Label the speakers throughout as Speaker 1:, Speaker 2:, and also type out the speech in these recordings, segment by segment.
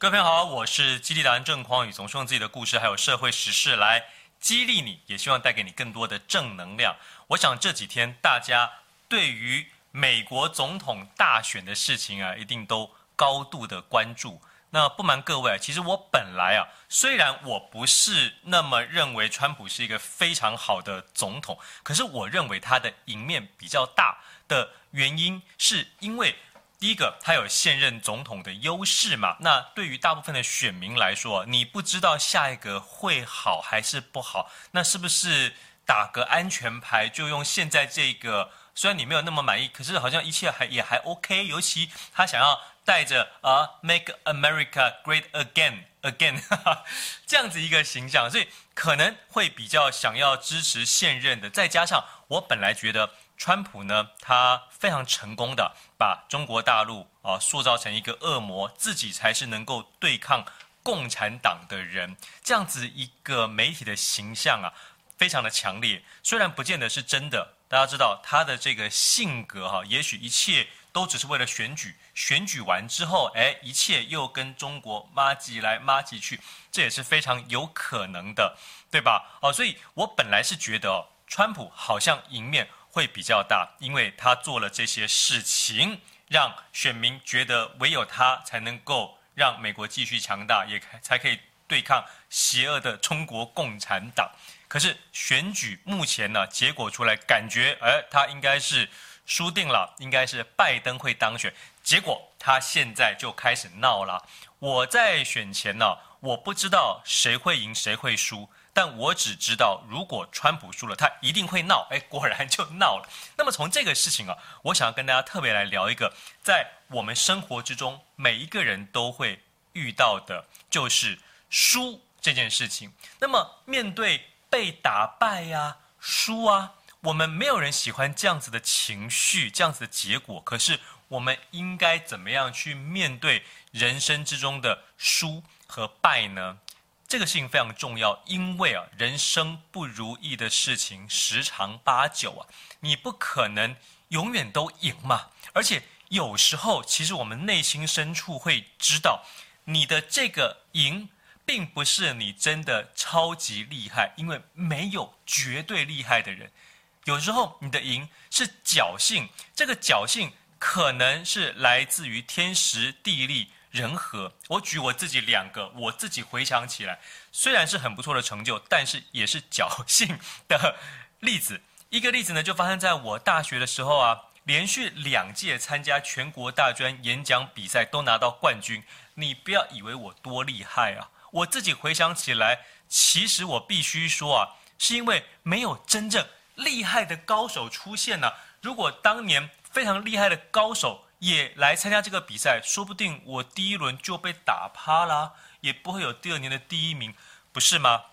Speaker 1: 各位朋友好，我是激励达人郑匡宇，总是用自己的故事还有社会时事来激励你，也希望带给你更多的正能量。我想这几天大家对于美国总统大选的事情啊，一定都高度的关注。那不瞒各位，其实我本来啊，虽然我不是那么认为川普是一个非常好的总统，可是我认为他的赢面比较大的原因，是因为。第一个，他有现任总统的优势嘛？那对于大部分的选民来说，你不知道下一个会好还是不好，那是不是打个安全牌，就用现在这个？虽然你没有那么满意，可是好像一切还也还 OK。尤其他想要带着啊 “Make America Great Again Again” 这样子一个形象，所以可能会比较想要支持现任的。再加上我本来觉得。川普呢，他非常成功的把中国大陆啊塑造成一个恶魔，自己才是能够对抗共产党的人，这样子一个媒体的形象啊，非常的强烈。虽然不见得是真的，大家知道他的这个性格哈，也许一切都只是为了选举，选举完之后，哎，一切又跟中国麻吉来麻吉去，这也是非常有可能的，对吧？哦，所以我本来是觉得，川普好像赢面。会比较大，因为他做了这些事情，让选民觉得唯有他才能够让美国继续强大，也才可以对抗邪恶的中国共产党。可是选举目前呢，结果出来，感觉哎，他应该是输定了，应该是拜登会当选。结果他现在就开始闹了。我在选前呢，我不知道谁会赢，谁会输。但我只知道，如果川普输了，他一定会闹。哎，果然就闹了。那么从这个事情啊，我想要跟大家特别来聊一个，在我们生活之中每一个人都会遇到的，就是输这件事情。那么面对被打败呀、输啊，我们没有人喜欢这样子的情绪，这样子的结果。可是我们应该怎么样去面对人生之中的输和败呢？这个事情非常重要，因为啊，人生不如意的事情十常八九啊，你不可能永远都赢嘛。而且有时候，其实我们内心深处会知道，你的这个赢，并不是你真的超级厉害，因为没有绝对厉害的人。有时候你的赢是侥幸，这个侥幸可能是来自于天时地利。人和，我举我自己两个，我自己回想起来，虽然是很不错的成就，但是也是侥幸的例子。一个例子呢，就发生在我大学的时候啊，连续两届参加全国大专演讲比赛都拿到冠军。你不要以为我多厉害啊，我自己回想起来，其实我必须说啊，是因为没有真正厉害的高手出现呢、如果当年非常厉害的高手，也来参加这个比赛，说不定我第一轮就被打趴了，也不会有第二年的第一名，不是吗？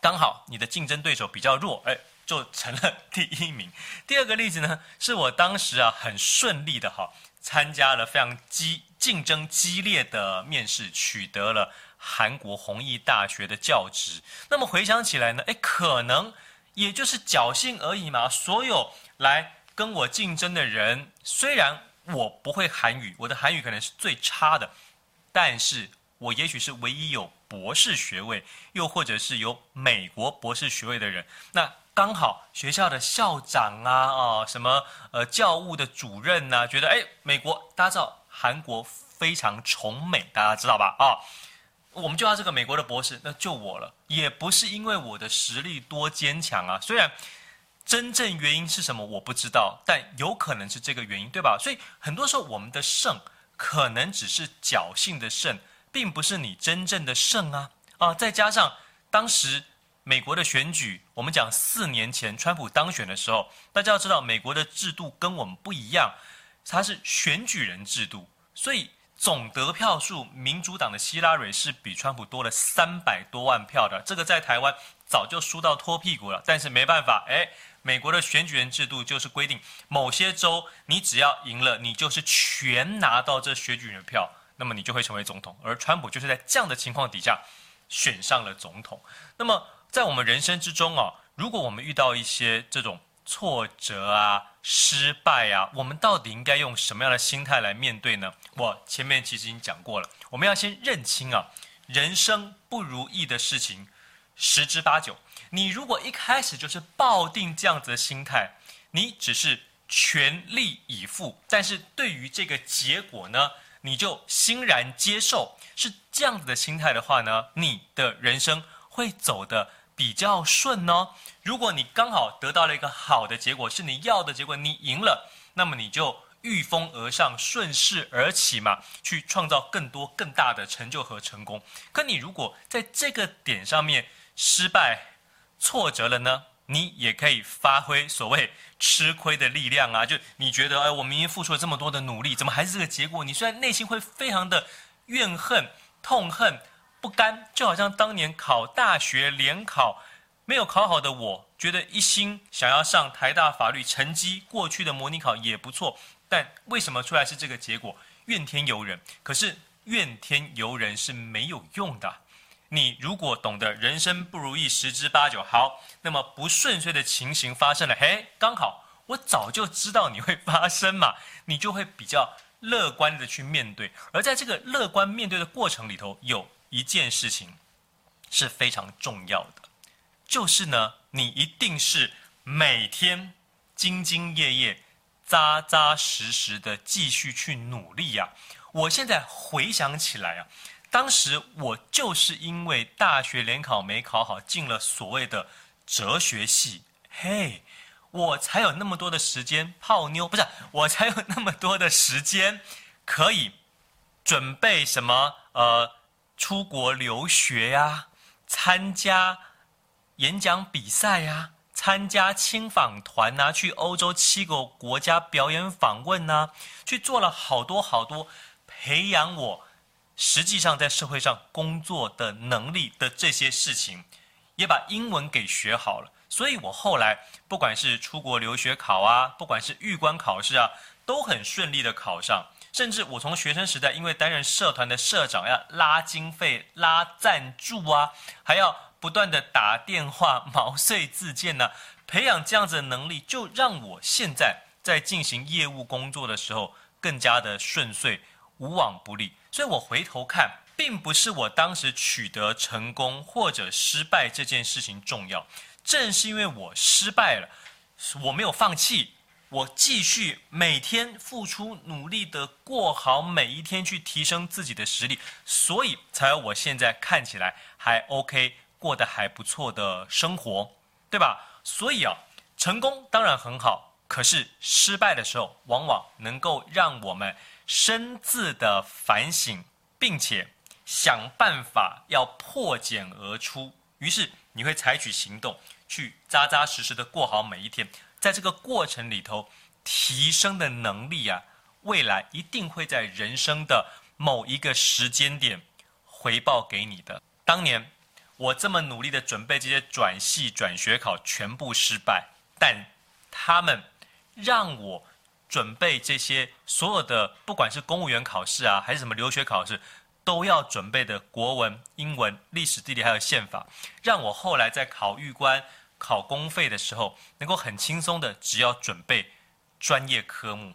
Speaker 1: 刚好你的竞争对手比较弱，哎，就成了第一名。第二个例子呢，是我当时啊很顺利的哈，参加了非常激竞争激烈的面试，取得了韩国弘毅大学的教职。那么回想起来呢，哎，可能也就是侥幸而已嘛。所有来跟我竞争的人，虽然我不会韩语，我的韩语可能是最差的，但是我也许是唯一有博士学位，又或者是有美国博士学位的人。那刚好学校的校长啊，啊，什么呃教务的主任呐、觉得哎，美国大家知道韩国非常崇美，大家知道吧？啊，我们就要这个美国的博士，那就我了。也不是因为我的实力多坚强啊，虽然。真正原因是什么？我不知道，但有可能是这个原因，对吧？所以很多时候我们的胜可能只是侥幸的胜，并不是你真正的胜啊！啊，再加上当时美国的选举，我们讲四年前川普当选的时候，大家要知道美国的制度跟我们不一样，它是选举人制度，所以总得票数，民主党的希拉蕊是比川普多了三百多万票的，这个在台湾早就输到脱屁股了，但是没办法，哎。美国的选举人制度就是规定，某些州你只要赢了，你就是全拿到这选举人票，那么你就会成为总统。而川普就是在这样的情况底下选上了总统。那么在我们人生之中啊，如果我们遇到一些这种挫折啊、失败啊，我们到底应该用什么样的心态来面对呢？我前面其实已经讲过了，我们要先认清啊，人生不如意的事情十之八九。你如果一开始就是抱定这样子的心态，你只是全力以赴，但是对于这个结果呢，你就欣然接受，是这样子的心态的话呢，你的人生会走得比较顺哦。如果你刚好得到了一个好的结果，是你要的结果，你赢了，那么你就御风而上，顺势而起嘛，去创造更多更大的成就和成功。可你如果在这个点上面失败、挫折了呢，你也可以发挥所谓吃亏的力量啊。就你觉得，哎，我明明付出了这么多的努力，怎么还是这个结果？你虽然内心会非常的怨恨、痛恨。不甘，就好像当年考大学联考没有考好的我，觉得一心想要上台大法律，成绩过去的模拟考也不错，但为什么出来是这个结果？怨天尤人。可是怨天尤人是没有用的。你如果懂得人生不如意十之八九，好，那么不顺遂的情形发生了，嘿，刚好我早就知道你会发生嘛，你就会比较乐观的去面对。而在这个乐观面对的过程里头，有。一件事情是非常重要的，就是呢，你一定是每天兢兢业业、扎扎实实的继续去努力呀。我现在回想起来啊，当时我就是因为大学联考没考好，进了所谓的哲学系，嘿，我才有那么多的时间泡妞，不是，我才有那么多的时间可以准备什么呃。出国留学呀、参加演讲比赛呀、参加青访团呐、去欧洲七个国家表演访问呐、去做了好多好多培养我实际上在社会上工作的能力的这些事情，也把英文给学好了。所以我后来不管是出国留学考啊，不管是预官考试啊，都很顺利的考上。甚至我从学生时代，因为担任社团的社长，要拉经费、拉赞助啊，还要不断的打电话、毛遂自荐呢、培养这样子的能力，就让我现在在进行业务工作的时候更加的顺遂、无往不利。所以我回头看，并不是我当时取得成功或者失败这件事情重要，正是因为我失败了，我没有放弃。我继续每天付出努力的过好每一天，去提升自己的实力，所以才有我现在看起来还 OK、过得还不错的生活，对吧？所以啊，成功当然很好，可是失败的时候，往往能够让我们深自的反省，并且想办法要破茧而出。于是你会采取行动，去扎扎实实的过好每一天。在这个过程里头，提升的能力啊，未来一定会在人生的某一个时间点回报给你的。当年我这么努力的准备这些转系转学考，全部失败，但他们让我准备这些所有的，不管是公务员考试啊，还是什么留学考试，都要准备的国文、英文、历史、地理还有宪法，让我后来在考预官。考公费的时候，能够很轻松的，只要准备专业科目。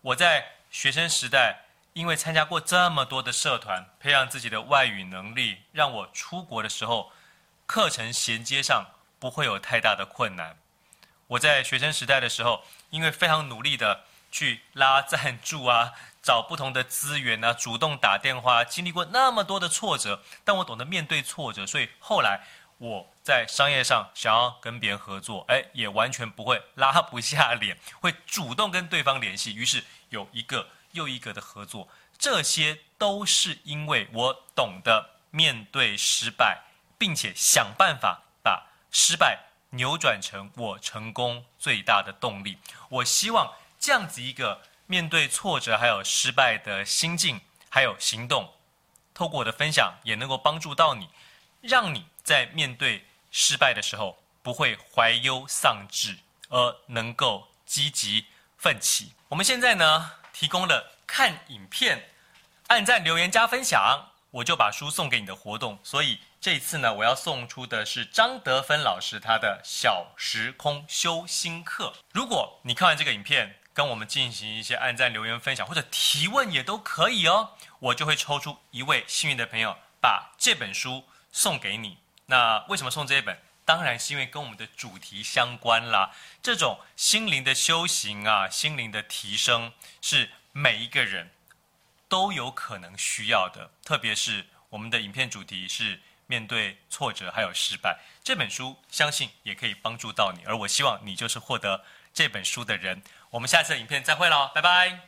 Speaker 1: 我在学生时代，因为参加过这么多的社团，培养自己的外语能力，让我出国的时候，课程衔接上不会有太大的困难。我在学生时代的时候，因为非常努力的去拉赞助啊，找不同的资源啊，主动打电话，经历过那么多的挫折，但我懂得面对挫折，所以后来。我在商业上想要跟别人合作，哎，也完全不会拉不下脸，会主动跟对方联系，于是有一个又一个的合作。这些都是因为我懂得面对失败，并且想办法把失败扭转成我成功最大的动力。我希望这样子一个面对挫折还有失败的心境还有行动，透过我的分享也能够帮助到你，让你。在面对失败的时候，不会怀忧丧志，而能够积极奋起。我们现在呢，提供了看影片、按赞、留言、加分享，我就把书送给你的活动。所以这一次呢，我要送出的是张德芬老师他的小时空修心课。如果你看完这个影片，跟我们进行一些按赞、留言、分享或者提问也都可以哦，我就会抽出一位幸运的朋友，把这本书送给你。那为什么送这一本？当然是因为跟我们的主题相关啦。这种心灵的修行啊，心灵的提升，是每一个人都有可能需要的。特别是我们的影片主题是面对挫折还有失败，这本书相信也可以帮助到你。而我希望你就是获得这本书的人。我们下次的影片再会喽，拜拜。